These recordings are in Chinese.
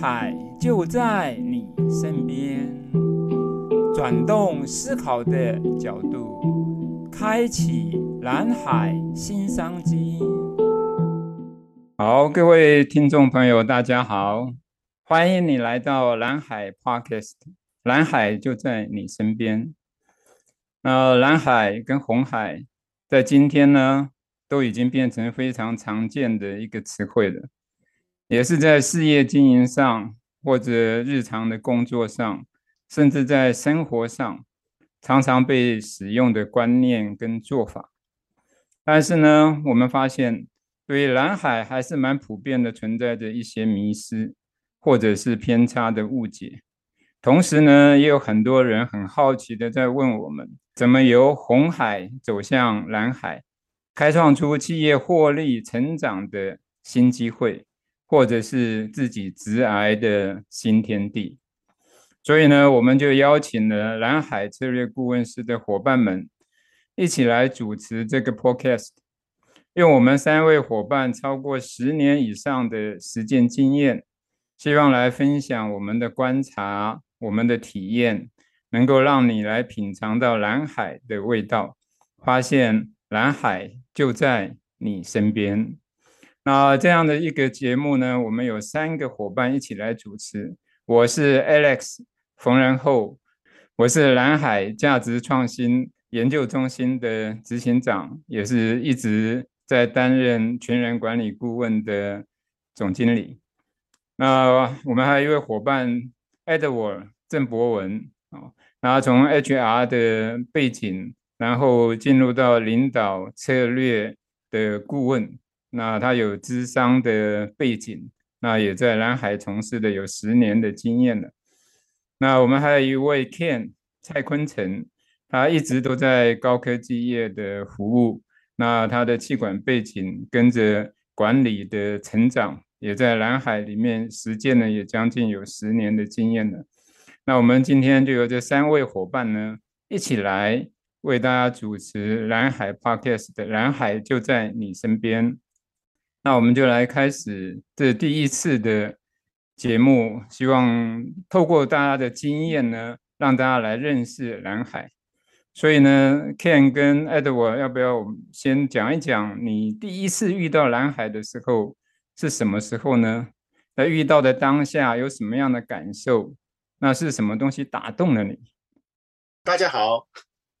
海就在你身边，转动思考的角度，开启蓝海新商机。好，各位听众朋友，大家好，欢迎你来到蓝海 Podcast，蓝海就在你身边。那蓝海跟红海，在今天呢，都已经变成非常常见的一个词汇了。也是在事业经营上，或者日常的工作上，甚至在生活上，常常被使用的观念跟做法。但是呢，我们发现，对于蓝海还是蛮普遍的存在着一些迷失，或者是偏差的误解。同时呢，也有很多人很好奇的在问我们，怎么由红海走向蓝海，开创出企业获利成长的新机会。或者是自己直癌的新天地，所以呢，我们就邀请了蓝海策略顾问师的伙伴们一起来主持这个 podcast，用我们三位伙伴超过十年以上的实践经验，希望来分享我们的观察、我们的体验，能够让你来品尝到蓝海的味道，发现蓝海就在你身边。那这样的一个节目呢，我们有三个伙伴一起来主持。我是 Alex 冯仁厚，我是蓝海价值创新研究中心的执行长，也是一直在担任全人管理顾问的总经理。那我们还有一位伙伴 Edward 郑博文啊，然后从 HR 的背景，然后进入到领导策略的顾问。那他有资商的背景，那也在蓝海从事的有十年的经验了。那我们还有一位 Ken 蔡坤成，他一直都在高科技业的服务。那他的气管背景跟着管理的成长，也在蓝海里面实践了也将近有十年的经验了。那我们今天就由这三位伙伴呢，一起来为大家主持蓝海 Podcast 的蓝海就在你身边。那我们就来开始这第一次的节目，希望透过大家的经验呢，让大家来认识蓝海。所以呢，Ken 跟 Edward，要不要先讲一讲你第一次遇到蓝海的时候是什么时候呢？在遇到的当下有什么样的感受？那是什么东西打动了你？大家好，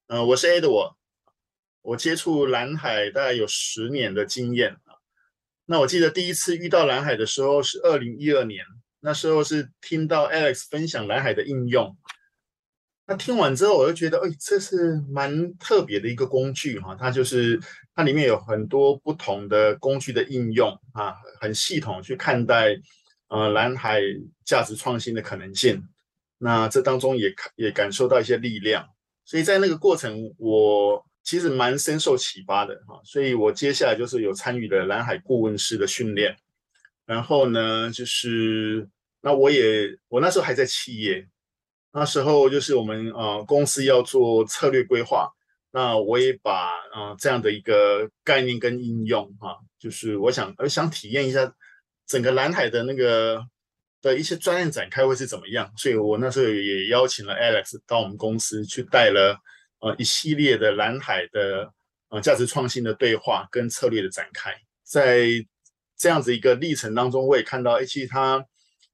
呃，我是 Edward，我接触蓝海大概有十年的经验。那我记得第一次遇到蓝海的时候是二零一二年，那时候是听到 Alex 分享蓝海的应用。那听完之后，我就觉得，哎，这是蛮特别的一个工具哈，它就是它里面有很多不同的工具的应用啊，很系统去看待呃蓝海价值创新的可能性。那这当中也也感受到一些力量，所以在那个过程我。其实蛮深受启发的哈，所以我接下来就是有参与了蓝海顾问师的训练，然后呢，就是那我也我那时候还在企业，那时候就是我们呃公司要做策略规划，那我也把呃这样的一个概念跟应用哈，就是我想我想体验一下整个蓝海的那个的一些专业展开会是怎么样，所以我那时候也邀请了 Alex 到我们公司去带了。呃，一系列的蓝海的呃价值创新的对话跟策略的展开，在这样子一个历程当中，我也看到，其实它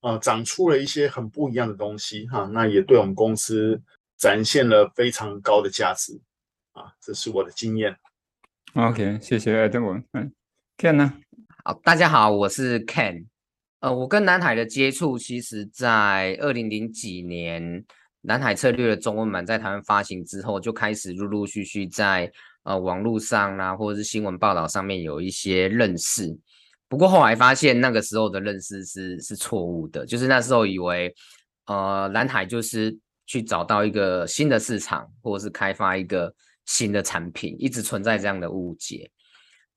呃长出了一些很不一样的东西哈，那也对我们公司展现了非常高的价值啊，这是我的经验。OK，谢谢 Edward。嗯，Ken 呢？好，大家好，我是 Ken。呃，我跟南海的接触，其实在二零零几年。南海策略的中文版在台湾发行之后，就开始陆陆续续在呃网络上啦、或者是新闻报道上面有一些认识。不过后来发现那个时候的认识是是错误的，就是那时候以为呃蓝海就是去找到一个新的市场，或者是开发一个新的产品，一直存在这样的误解。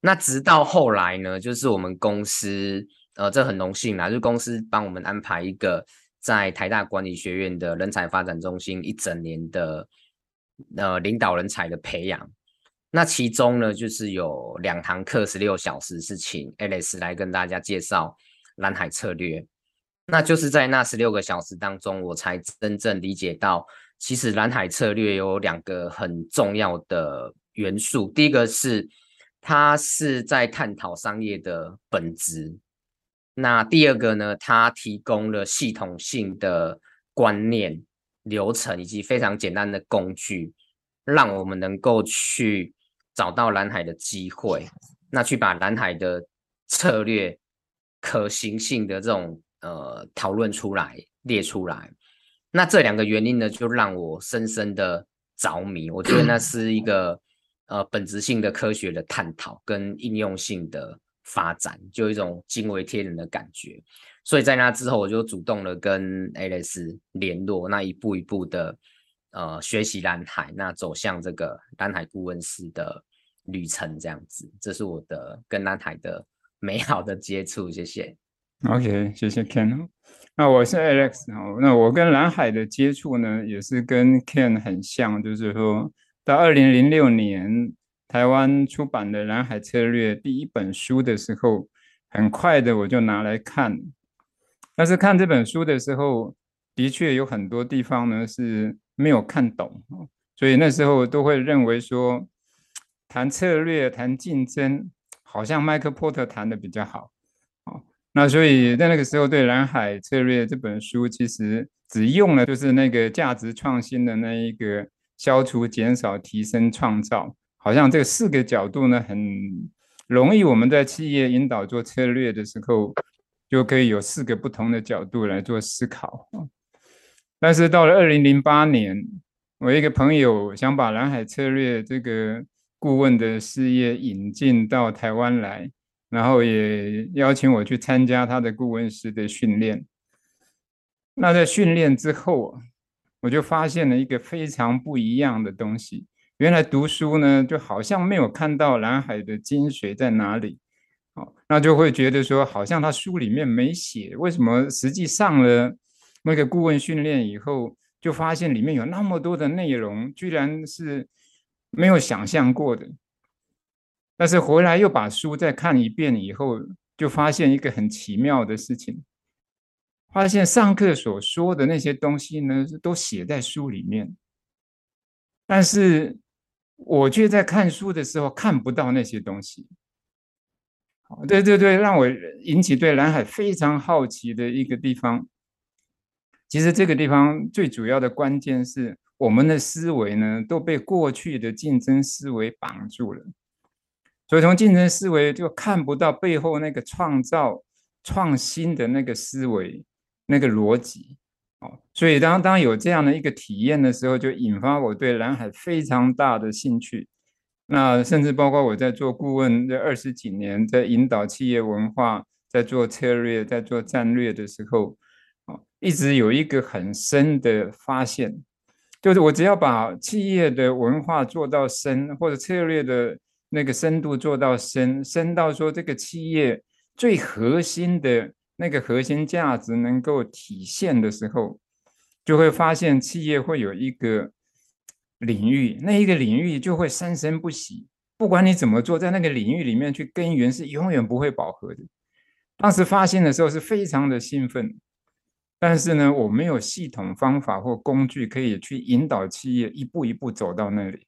那直到后来呢，就是我们公司呃这很荣幸啦，就公司帮我们安排一个。在台大管理学院的人才发展中心一整年的呃领导人才的培养，那其中呢就是有两堂课十六小时是请 Alice 来跟大家介绍蓝海策略。那就是在那十六个小时当中，我才真正理解到，其实蓝海策略有两个很重要的元素。第一个是它是在探讨商业的本质，那第二个呢，它提供了系统性的观念、流程以及非常简单的工具，让我们能够去找到蓝海的机会，那去把蓝海的策略可行性的这种。呃，讨论出来，列出来，那这两个原因呢，就让我深深的着迷。我觉得那是一个呃本质性的科学的探讨跟应用性的发展，就有一种惊为天人的感觉。所以在那之后，我就主动的跟 Alex 联络，那一步一步的呃学习蓝海，那走向这个蓝海顾问师的旅程，这样子，这是我的跟蓝海的美好的接触。谢谢。OK，谢谢 Ken。那我是 Alex。那我跟蓝海的接触呢，也是跟 Ken 很像，就是说到二零零六年台湾出版的《蓝海策略》第一本书的时候，很快的我就拿来看。但是看这本书的时候，的确有很多地方呢是没有看懂，所以那时候都会认为说，谈策略、谈竞争，好像麦克波特谈的比较好。那所以在那个时候，对《蓝海策略》这本书，其实只用了就是那个价值创新的那一个消除、减少、提升、创造，好像这四个角度呢，很容易我们在企业引导做策略的时候，就可以有四个不同的角度来做思考。但是到了二零零八年，我一个朋友想把《蓝海策略》这个顾问的事业引进到台湾来。然后也邀请我去参加他的顾问师的训练。那在训练之后，我就发现了一个非常不一样的东西。原来读书呢，就好像没有看到蓝海的精髓在哪里。好，那就会觉得说，好像他书里面没写。为什么实际上了那个顾问训练以后，就发现里面有那么多的内容，居然是没有想象过的。但是回来又把书再看一遍以后，就发现一个很奇妙的事情，发现上课所说的那些东西呢，都写在书里面，但是我却在看书的时候看不到那些东西。对对对，让我引起对蓝海非常好奇的一个地方。其实这个地方最主要的关键是我们的思维呢，都被过去的竞争思维绑住了。所以从竞争思维就看不到背后那个创造创新的那个思维那个逻辑哦，所以当当有这样的一个体验的时候，就引发我对蓝海非常大的兴趣。那甚至包括我在做顾问这二十几年，在引导企业文化，在做策略，在做战略的时候，哦，一直有一个很深的发现，就是我只要把企业的文化做到深，或者策略的。那个深度做到深，深到说这个企业最核心的那个核心价值能够体现的时候，就会发现企业会有一个领域，那一个领域就会生生不息。不管你怎么做，在那个领域里面去耕耘是永远不会饱和的。当时发现的时候是非常的兴奋，但是呢，我没有系统方法或工具可以去引导企业一步一步走到那里。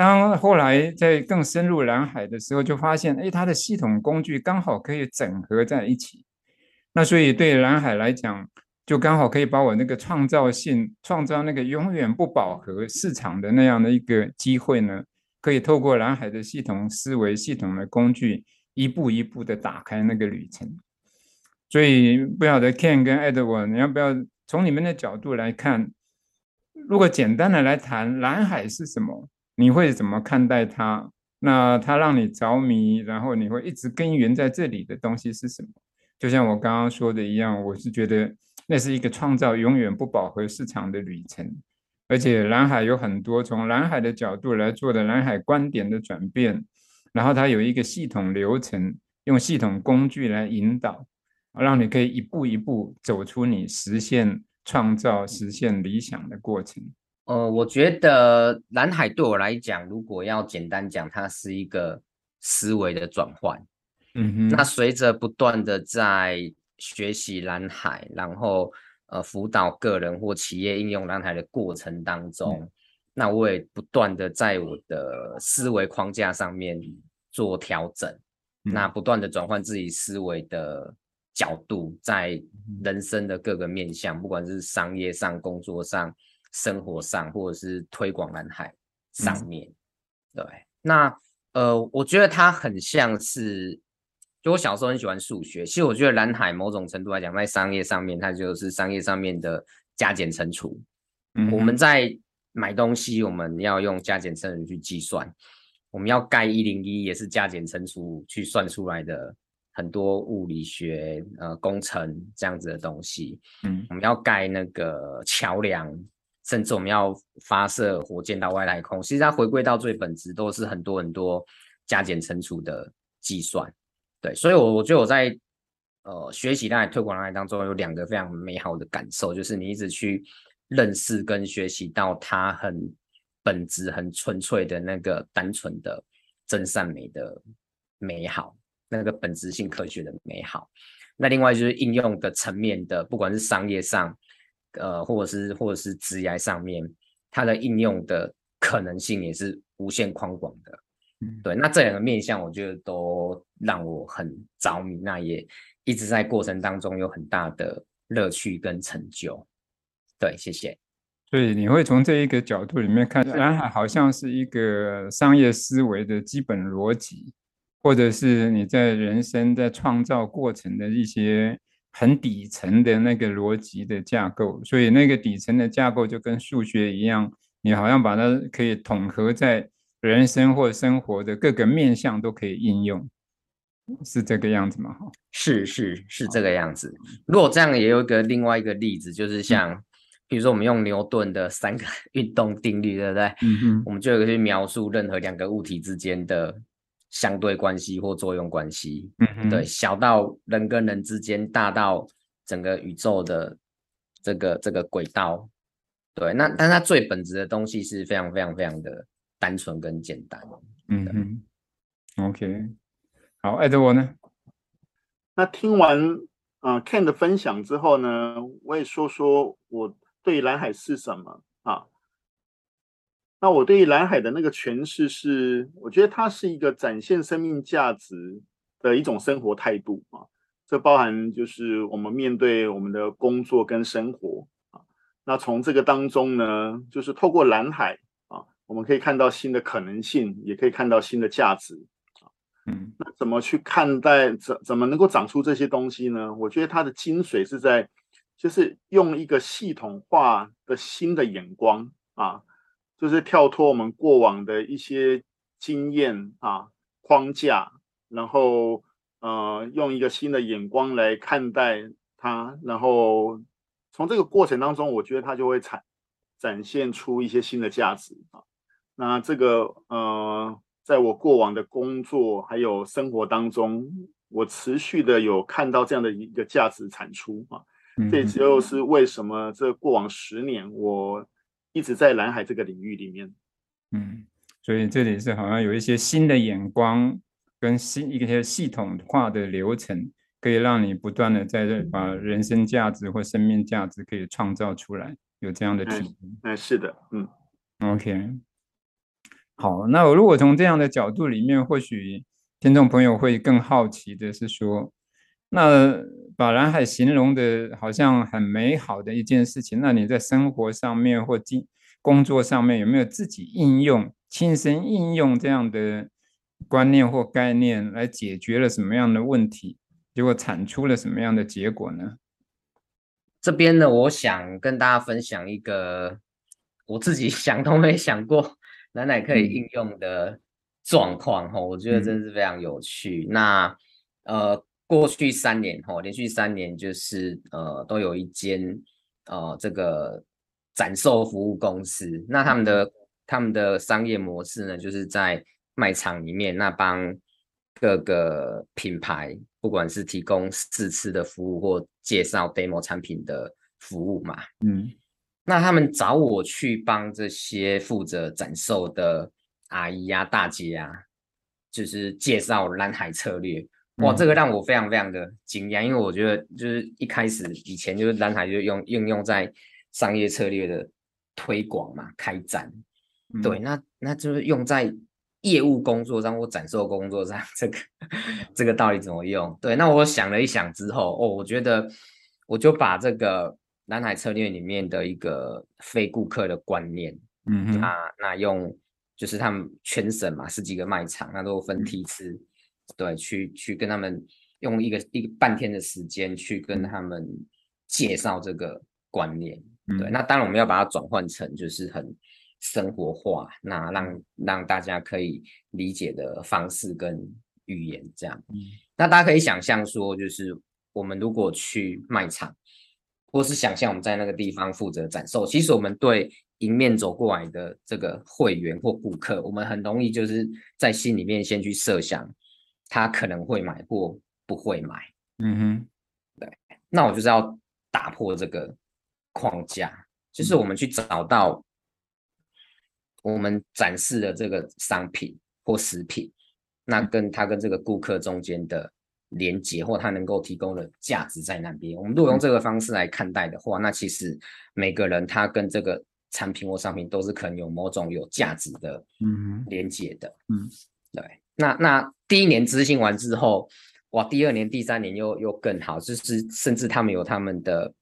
当后来在更深入蓝海的时候，就发现，哎，它的系统工具刚好可以整合在一起。那所以对蓝海来讲，就刚好可以把我那个创造性、创造那个永远不饱和市场的那样的一个机会呢，可以透过蓝海的系统思维、系统的工具，一步一步的打开那个旅程。所以不晓得 Ken 跟 Edward，你要不要从你们的角度来看？如果简单的来谈蓝海是什么？你会怎么看待它？那它让你着迷，然后你会一直根源在这里的东西是什么？就像我刚刚说的一样，我是觉得那是一个创造永远不饱和市场的旅程，而且蓝海有很多从蓝海的角度来做的蓝海观点的转变，然后它有一个系统流程，用系统工具来引导，让你可以一步一步走出你实现创造、实现理想的过程。呃，我觉得蓝海对我来讲，如果要简单讲，它是一个思维的转换。嗯哼，那随着不断的在学习蓝海，然后呃辅导个人或企业应用蓝海的过程当中，嗯、那我也不断的在我的思维框架上面做调整，嗯、那不断的转换自己思维的角度，在人生的各个面向，不管是商业上、工作上、生活上，或者是推广蓝海上面，嗯、对，那呃，我觉得它很像是。就我小时候很喜欢数学，其实我觉得蓝海某种程度来讲，在商业上面，它就是商业上面的加减乘除。嗯，我们在买东西，我们要用加减乘除去计算。我们要盖一零一，也是加减乘除去算出来的很多物理学、呃工程这样子的东西。嗯，我们要盖那个桥梁，甚至我们要发射火箭到外太空，其实它回归到最本质，都是很多很多加减乘除的计算。对，所以，我我觉得我在呃学习蓝海推广蓝海当中有两个非常美好的感受，就是你一直去认识跟学习到它很本质、很纯粹的那个单纯的真善美的美好，那个本质性科学的美好。那另外就是应用的层面的，不管是商业上，呃，或者是或者是职业上面，它的应用的可能性也是无限宽广的。对，那这两个面向，我觉得都让我很着迷，那也一直在过程当中有很大的乐趣跟成就。对，谢谢。所以你会从这一个角度里面看，蓝海好像是一个商业思维的基本逻辑，或者是你在人生在创造过程的一些很底层的那个逻辑的架构。所以那个底层的架构就跟数学一样，你好像把它可以统合在。人生或生活的各个面向都可以应用，是这个样子吗？是是是这个样子。如果这样，也有一个另外一个例子，就是像，比如说我们用牛顿的三个 运动定律，对不对？嗯哼，我们就可以去描述任何两个物体之间的相对关系或作用关系。嗯，对，小到人跟人之间，大到整个宇宙的这个这个轨道。对，那但它最本质的东西是非常非常非常的。单纯跟简单，嗯哼，OK，好，艾德我呢？那听完啊、呃、Ken 的分享之后呢，我也说说我对蓝海是什么啊？那我对蓝海的那个诠释是，我觉得它是一个展现生命价值的一种生活态度啊。这包含就是我们面对我们的工作跟生活啊。那从这个当中呢，就是透过蓝海啊。我们可以看到新的可能性，也可以看到新的价值啊。嗯，那怎么去看待？怎怎么能够长出这些东西呢？我觉得它的精髓是在，就是用一个系统化的新的眼光啊，就是跳脱我们过往的一些经验啊框架，然后呃用一个新的眼光来看待它，然后从这个过程当中，我觉得它就会产展现出一些新的价值啊。那这个呃，在我过往的工作还有生活当中，我持续的有看到这样的一个价值产出啊，这就是为什么这过往十年我一直在蓝海这个领域里面。嗯，所以这里是好像有一些新的眼光跟新一些系统化的流程，可以让你不断的在这把人生价值或生命价值可以创造出来，有这样的体验。哎，是的，嗯，OK。好，那我如果从这样的角度里面，或许听众朋友会更好奇的是说，那把蓝海形容的好像很美好的一件事情，那你在生活上面或经工作上面有没有自己应用、亲身应用这样的观念或概念来解决了什么样的问题，结果产出了什么样的结果呢？这边呢，我想跟大家分享一个我自己 想都没想过。蓝海可以应用的状况哈，我觉得真是非常有趣。嗯、那呃，过去三年哈，连续三年就是呃，都有一间呃这个展售服务公司。那他们的他们的商业模式呢，就是在卖场里面，那帮各个品牌，不管是提供试吃的服务或介绍 demo 产品的服务嘛，嗯。那他们找我去帮这些负责展售的阿姨呀、大姐啊，就是介绍蓝海策略，哇，这个让我非常非常的惊讶，因为我觉得就是一开始以前就是蓝海就用应用在商业策略的推广嘛，开展，嗯、对，那那就是用在业务工作上或展售工作上，这个 这个到底怎么用？对，那我想了一想之后，哦，我觉得我就把这个蓝海策略里面的一个非顾客的观念，嗯啊，那那用就是他们全省嘛，十几个卖场，那都分梯次。嗯对，去去跟他们用一个一个半天的时间去跟他们介绍这个观念。对，嗯、那当然我们要把它转换成就是很生活化，那让让大家可以理解的方式跟语言这样。嗯、那大家可以想象说，就是我们如果去卖场，或是想象我们在那个地方负责展售，其实我们对迎面走过来的这个会员或顾客，我们很容易就是在心里面先去设想。他可能会买或不会买，嗯哼，对，那我就是要打破这个框架，就是我们去找到我们展示的这个商品或食品，那跟他跟这个顾客中间的连接或他能够提供的价值在那边。我们如果用这个方式来看待的话，那其实每个人他跟这个产品或商品都是可能有某种有价值的，嗯，连接的，嗯，对。那那第一年执行完之后，哇，第二年、第三年又又更好，就是甚至他们有他们的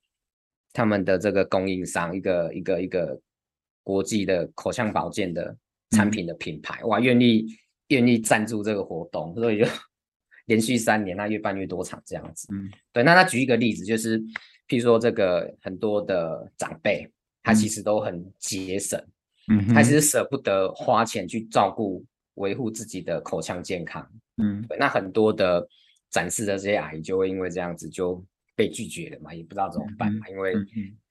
他们的这个供应商，一个一个一个国际的口腔保健的产品的品牌，嗯、哇，愿意愿意赞助这个活动，所以就 连续三年，那越办越多场这样子。嗯，对。那他举一个例子，就是譬如说这个很多的长辈，他其实都很节省，嗯，他其实舍不得花钱去照顾。维护自己的口腔健康，嗯，那很多的展示的这些阿姨就会因为这样子就被拒绝了嘛，也不知道怎么办嘛，嗯、因为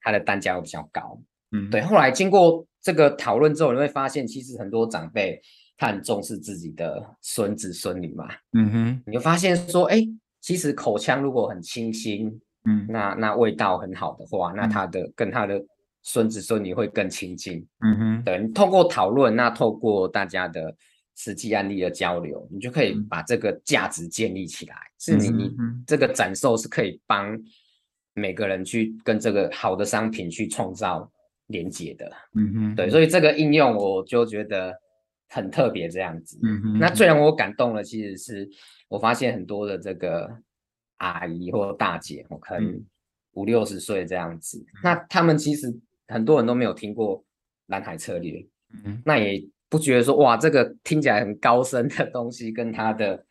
它的单价又比较高，嗯，对。后来经过这个讨论之后，你会发现其实很多长辈他很重视自己的孙子孙女嘛，嗯哼，你就发现说，哎，其实口腔如果很清新，嗯，那那味道很好的话，那他的、嗯、跟他的孙子孙女会更亲近，嗯哼，对。你透过讨论，那透过大家的。实际案例的交流，你就可以把这个价值建立起来。嗯、是你你这个展售是可以帮每个人去跟这个好的商品去创造连接的。嗯哼，对，所以这个应用我就觉得很特别这样子。嗯哼，那最让我感动的，其实是我发现很多的这个阿姨或大姐，我可能五六十岁这样子，嗯、那他们其实很多人都没有听过蓝海策略。嗯，那也。不觉得说哇，这个听起来很高深的东西，跟他的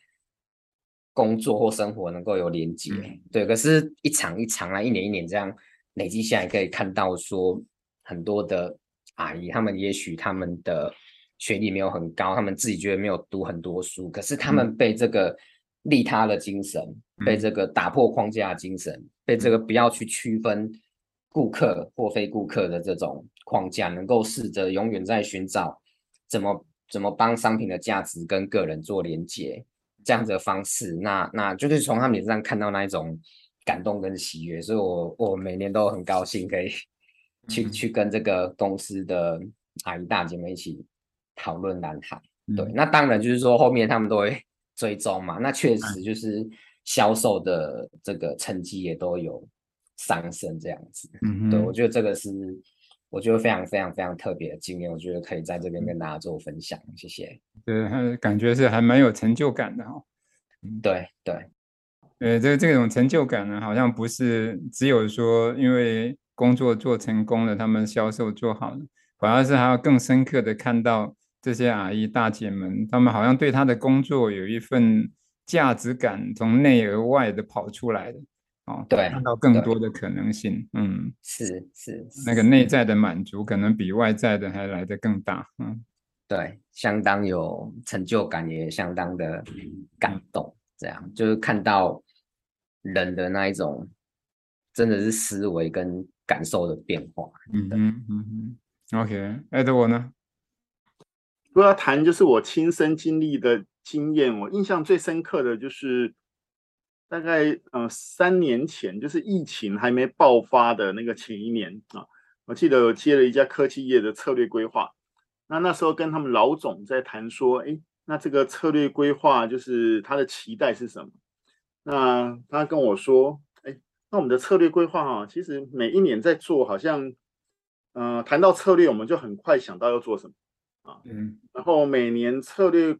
工作或生活能够有连接，嗯、对。可是，一场一场啊，一年一年这样累积下来，可以看到说，很多的阿姨，他们也许他们的学历没有很高，他们自己觉得没有读很多书，可是他们被这个利他的精神，嗯、被这个打破框架的精神，嗯、被这个不要去区分顾客或非顾客的这种框架，能够试着永远在寻找。怎么怎么帮商品的价值跟个人做连接，这样子的方式，那那就是从他们脸上看到那一种感动跟喜悦，所以我我每年都很高兴可以去、嗯、去跟这个公司的阿姨大姐们一起讨论蓝海。嗯、对，那当然就是说后面他们都会 追踪嘛，那确实就是销售的这个成绩也都有上升这样子。嗯，对，我觉得这个是。我觉得非常非常非常特别的经验，我觉得可以在这边跟大家做分享，谢谢。对，感觉是还蛮有成就感的哈。对对，呃，这这种成就感呢，好像不是只有说因为工作做成功了，他们销售做好了，反而是还要更深刻的看到这些阿姨大姐们，他们好像对他的工作有一份价值感，从内而外的跑出来的。哦，对，看到更多的可能性，嗯，是是，那个内在的满足可能比外在的还来得更大，嗯，对，相当有成就感，也相当的感动，这样就是看到人的那一种真的是思维跟感受的变化，嗯嗯嗯，OK，艾德我呢？如果要谈就是我亲身经历的经验，我印象最深刻的就是。大概呃三年前，就是疫情还没爆发的那个前一年啊，我记得我接了一家科技业的策略规划。那那时候跟他们老总在谈说，哎，那这个策略规划就是他的期待是什么？那他跟我说，哎，那我们的策略规划啊，其实每一年在做，好像，嗯、呃，谈到策略，我们就很快想到要做什么啊，嗯，然后每年策略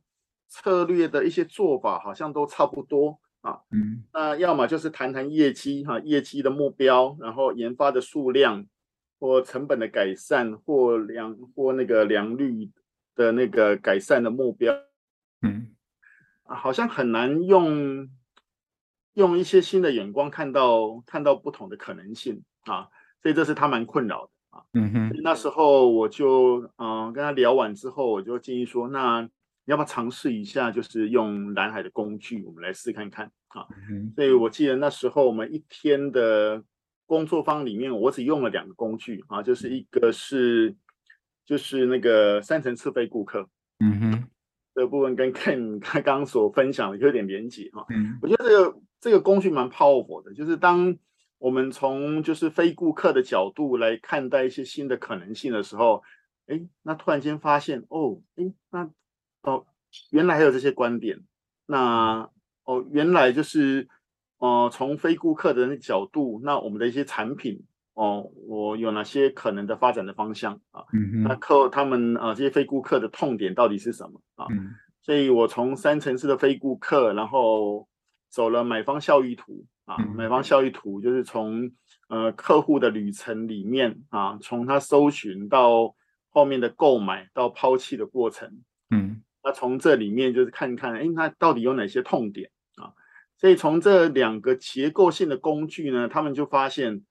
策略的一些做法好像都差不多啊，嗯，那要么就是谈谈业绩哈、啊，业绩的目标，然后研发的数量，或成本的改善，或良或那个良率的那个改善的目标，嗯，啊，好像很难用。用一些新的眼光看到看到不同的可能性啊，所以这是他蛮困扰的啊。嗯哼，那时候我就嗯、呃、跟他聊完之后，我就建议说，那你要不要尝试一下，就是用蓝海的工具，我们来试看看啊。所以我记得那时候我们一天的工作坊里面，我只用了两个工具啊，就是一个是就是那个三层次非顾客。嗯哼。这个部分跟 Ken 刚刚所分享的有点连结哈，嗯，我觉得这个这个工具蛮 powerful 的，就是当我们从就是非顾客的角度来看待一些新的可能性的时候，哎，那突然间发现哦，哎，那哦，原来还有这些观点，那哦，原来就是呃，从非顾客的那角度，那我们的一些产品。哦，我有哪些可能的发展的方向啊？嗯哼，那客他们啊，这些非顾客的痛点到底是什么啊？嗯，所以我从三层次的非顾客，然后走了买方效益图啊，嗯、买方效益图就是从呃客户的旅程里面啊，从他搜寻到后面的购买到抛弃的过程，嗯，那从这里面就是看看，哎，那到底有哪些痛点啊？所以从这两个结构性的工具呢，他们就发现。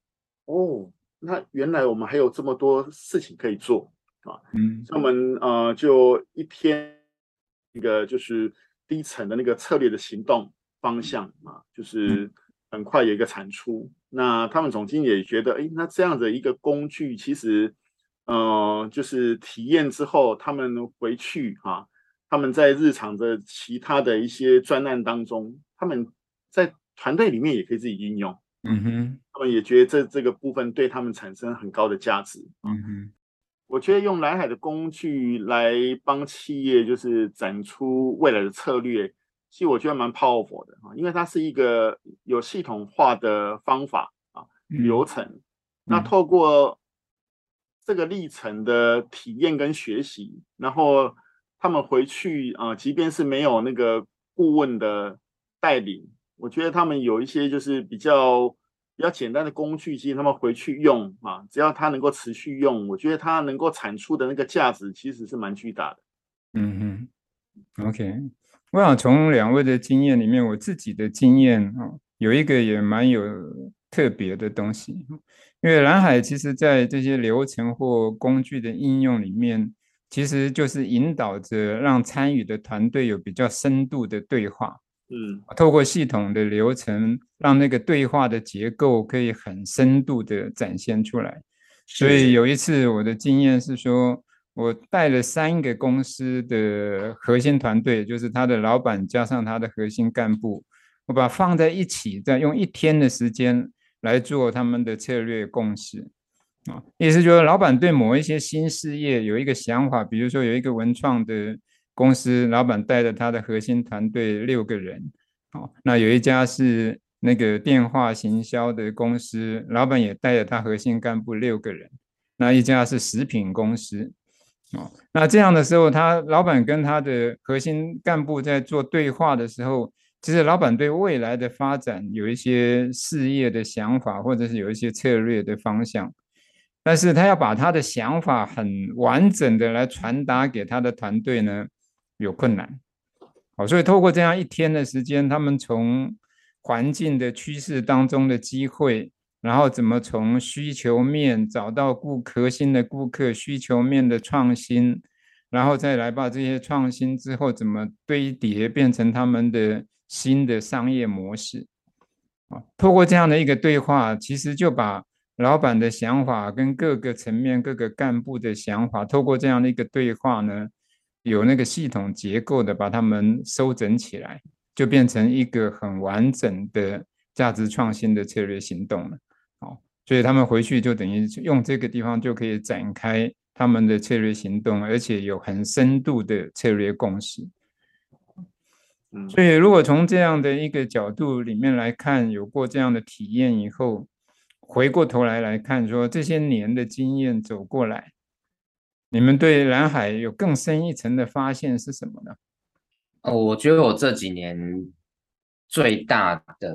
哦，那原来我们还有这么多事情可以做啊！嗯，那我们呃就一天一个就是低层的那个策略的行动方向啊，就是很快有一个产出。那他们总经理也觉得，哎，那这样的一个工具，其实呃就是体验之后，他们回去啊，他们在日常的其他的一些专案当中，他们在团队里面也可以自己应用。嗯哼，他们也觉得这这个部分对他们产生很高的价值。嗯哼，我觉得用蓝海的工具来帮企业就是展出未来的策略，其实我觉得蛮 powerful 的啊，因为它是一个有系统化的方法啊流程。那透过这个历程的体验跟学习，然后他们回去啊，即便是没有那个顾问的带领。我觉得他们有一些就是比较比较简单的工具，其实他们回去用啊，只要他能够持续用，我觉得他能够产出的那个价值其实是蛮巨大的。嗯哼，OK，我想从两位的经验里面，我自己的经验啊，有一个也蛮有特别的东西，因为蓝海其实在这些流程或工具的应用里面，其实就是引导着让参与的团队有比较深度的对话。嗯，透过系统的流程，让那个对话的结构可以很深度的展现出来。所以有一次我的经验是说，我带了三个公司的核心团队，就是他的老板加上他的核心干部，我把放在一起，再用一天的时间来做他们的策略共识。啊，意思就是老板对某一些新事业有一个想法，比如说有一个文创的。公司老板带着他的核心团队六个人，好，那有一家是那个电话行销的公司，老板也带着他核心干部六个人，那一家是食品公司，哦，那这样的时候，他老板跟他的核心干部在做对话的时候，其实老板对未来的发展有一些事业的想法，或者是有一些策略的方向，但是他要把他的想法很完整的来传达给他的团队呢，有困难，好，所以透过这样一天的时间，他们从环境的趋势当中的机会，然后怎么从需求面找到顾核心的顾客需求面的创新，然后再来把这些创新之后怎么堆叠变成他们的新的商业模式，啊，透过这样的一个对话，其实就把老板的想法跟各个层面各个干部的想法，透过这样的一个对话呢。有那个系统结构的，把他们收整起来，就变成一个很完整的价值创新的策略行动了。好，所以他们回去就等于用这个地方就可以展开他们的策略行动，而且有很深度的策略共识。嗯，所以如果从这样的一个角度里面来看，有过这样的体验以后，回过头来来看，说这些年的经验走过来，你们对蓝海有更深一层的发现是什么呢？哦，我觉得我这几年最大的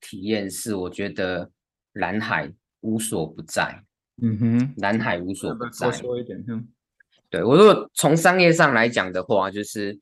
体验是，我觉得蓝海无所不在。嗯哼，蓝海无所不在。多说一点，嗯，对，我如果从商业上来讲的话，就是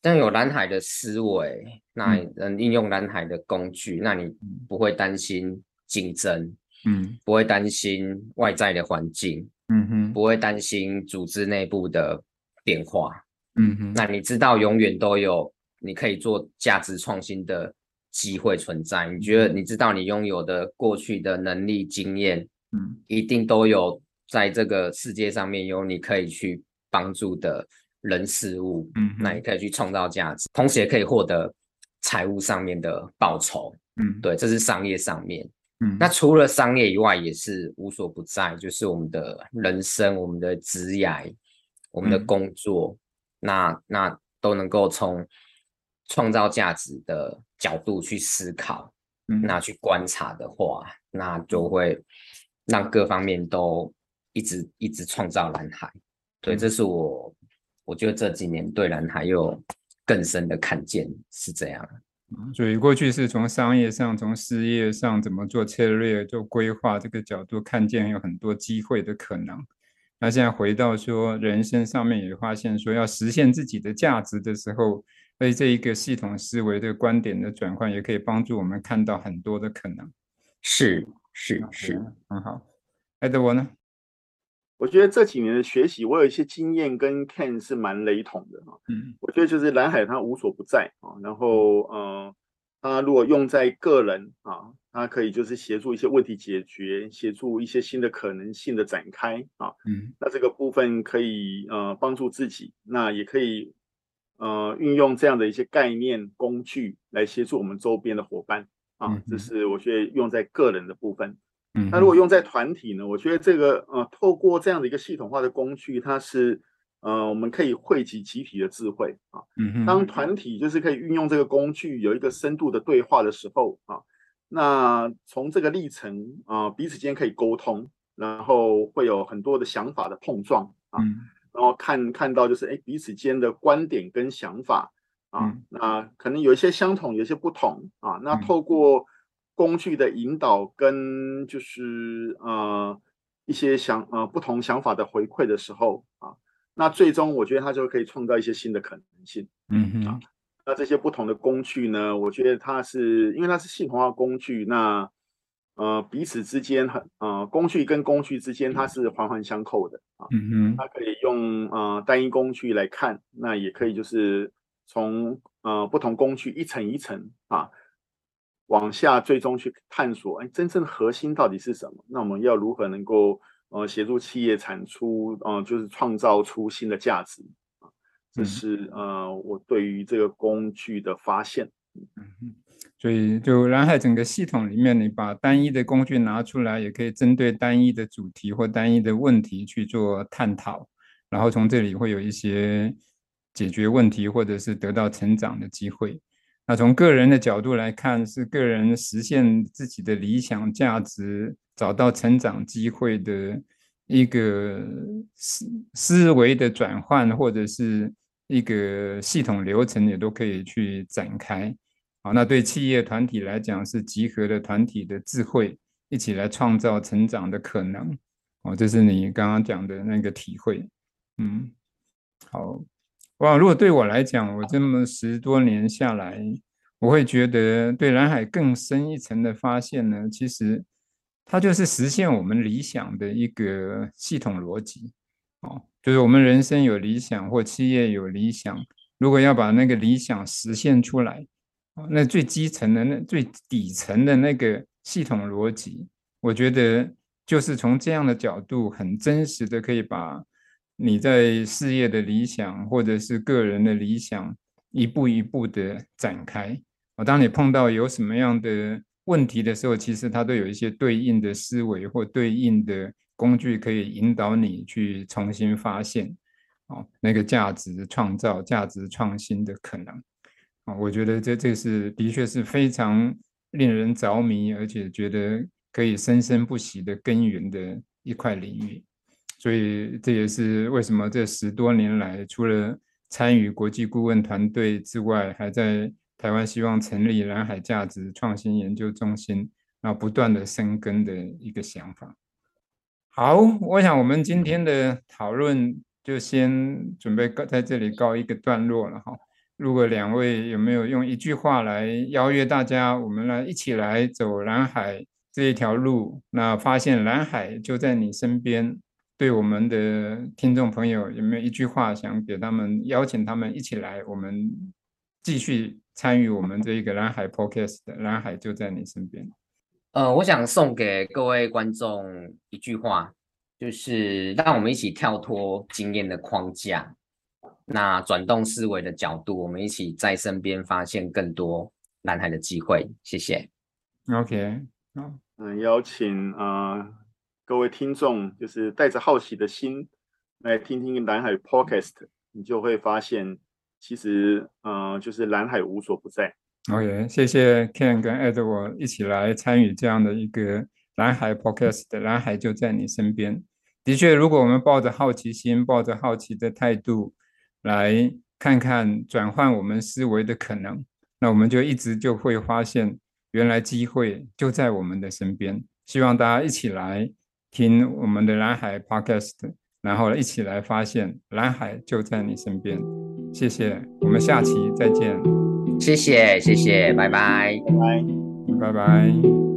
但有蓝海的思维，那能应用蓝海的工具，嗯、那你不会担心竞争，嗯，不会担心外在的环境，嗯哼，不会担心组织内部的变化，嗯哼，那你知道永远都有你可以做价值创新的机会存在。你觉得你知道你拥有的过去的能力经验。嗯，一定都有在这个世界上面有你可以去帮助的人事物，嗯，那你可以去创造价值，同时也可以获得财务上面的报酬，嗯，对，这是商业上面，嗯，那除了商业以外，也是无所不在，就是我们的人生、我们的职业、我们的工作，嗯、那那都能够从创造价值的角度去思考，嗯，那去观察的话，那就会。让各方面都一直一直创造蓝海，对，这是我我觉得这几年对蓝海有更深的看见，是这样。所以过去是从商业上、从事业上怎么做策略、做规划这个角度看见有很多机会的可能。那现在回到说人生上面，也发现说要实现自己的价值的时候，所以这一个系统思维的观点的转换，也可以帮助我们看到很多的可能。是。是是，很好。爱德华呢？我觉得这几年的学习，我有一些经验跟 Ken 是蛮雷同的啊。嗯，我觉得就是蓝海它无所不在啊。然后，呃，它如果用在个人啊，它可以就是协助一些问题解决，协助一些新的可能性的展开啊。嗯，那这个部分可以呃帮助自己，那也可以呃运用这样的一些概念工具来协助我们周边的伙伴。啊，这是我觉得用在个人的部分。嗯，那如果用在团体呢？我觉得这个呃，透过这样的一个系统化的工具，它是呃，我们可以汇集集体的智慧啊。嗯，当团体就是可以运用这个工具，有一个深度的对话的时候啊，那从这个历程啊，彼此间可以沟通，然后会有很多的想法的碰撞啊，然后看看到就是哎，彼此间的观点跟想法。啊，那可能有一些相同，有一些不同啊。那透过工具的引导跟就是呃一些想呃不同想法的回馈的时候啊，那最终我觉得它就可以创造一些新的可能性。嗯嗯啊，那这些不同的工具呢，我觉得它是因为它是系统化工具，那呃彼此之间很呃工具跟工具之间它是环环相扣的啊。嗯嗯，它可以用呃单一工具来看，那也可以就是。从呃不同工具一层一层啊往下，最终去探索，哎，真正的核心到底是什么？那我们要如何能够呃协助企业产出，呃就是创造出新的价值啊？这是呃我对于这个工具的发现。嗯，所以就蓝海整个系统里面，你把单一的工具拿出来，也可以针对单一的主题或单一的问题去做探讨，然后从这里会有一些。解决问题，或者是得到成长的机会。那从个人的角度来看，是个人实现自己的理想价值、找到成长机会的一个思思维的转换，或者是一个系统流程，也都可以去展开。好，那对企业团体来讲，是集合了团体的智慧，一起来创造成长的可能。哦，这是你刚刚讲的那个体会。嗯，好。哇，如果对我来讲，我这么十多年下来，我会觉得对蓝海更深一层的发现呢，其实它就是实现我们理想的一个系统逻辑。哦，就是我们人生有理想或企业有理想，如果要把那个理想实现出来，那最基层的、那最底层的那个系统逻辑，我觉得就是从这样的角度，很真实的可以把。你在事业的理想，或者是个人的理想，一步一步的展开。哦，当你碰到有什么样的问题的时候，其实它都有一些对应的思维或对应的工具，可以引导你去重新发现，哦，那个价值创造、价值创新的可能。啊，我觉得这这是的确是非常令人着迷，而且觉得可以生生不息的根源的一块领域。所以这也是为什么这十多年来，除了参与国际顾问团队之外，还在台湾希望成立蓝海价值创新研究中心，然后不断的生根的一个想法。好，我想我们今天的讨论就先准备告在这里告一个段落了哈。如果两位有没有用一句话来邀约大家，我们来一起来走蓝海这一条路，那发现蓝海就在你身边。对我们的听众朋友，有没有一句话想给他们，邀请他们一起来，我们继续参与我们这一个蓝海 Podcast，蓝海就在你身边。呃，我想送给各位观众一句话，就是让我们一起跳脱经验的框架，那转动思维的角度，我们一起在身边发现更多蓝海的机会。谢谢。OK，好，嗯，邀请啊。呃各位听众，就是带着好奇的心来听听蓝海 Podcast，你就会发现，其实，嗯、呃，就是蓝海无所不在。OK，谢谢 Ken 跟 Edward 一起来参与这样的一个蓝海 Podcast，蓝海就在你身边。的确，如果我们抱着好奇心，抱着好奇的态度，来看看转换我们思维的可能，那我们就一直就会发现，原来机会就在我们的身边。希望大家一起来。听我们的蓝海 Podcast，然后一起来发现蓝海就在你身边。谢谢，我们下期再见。谢谢，谢谢，拜拜，拜拜，拜拜。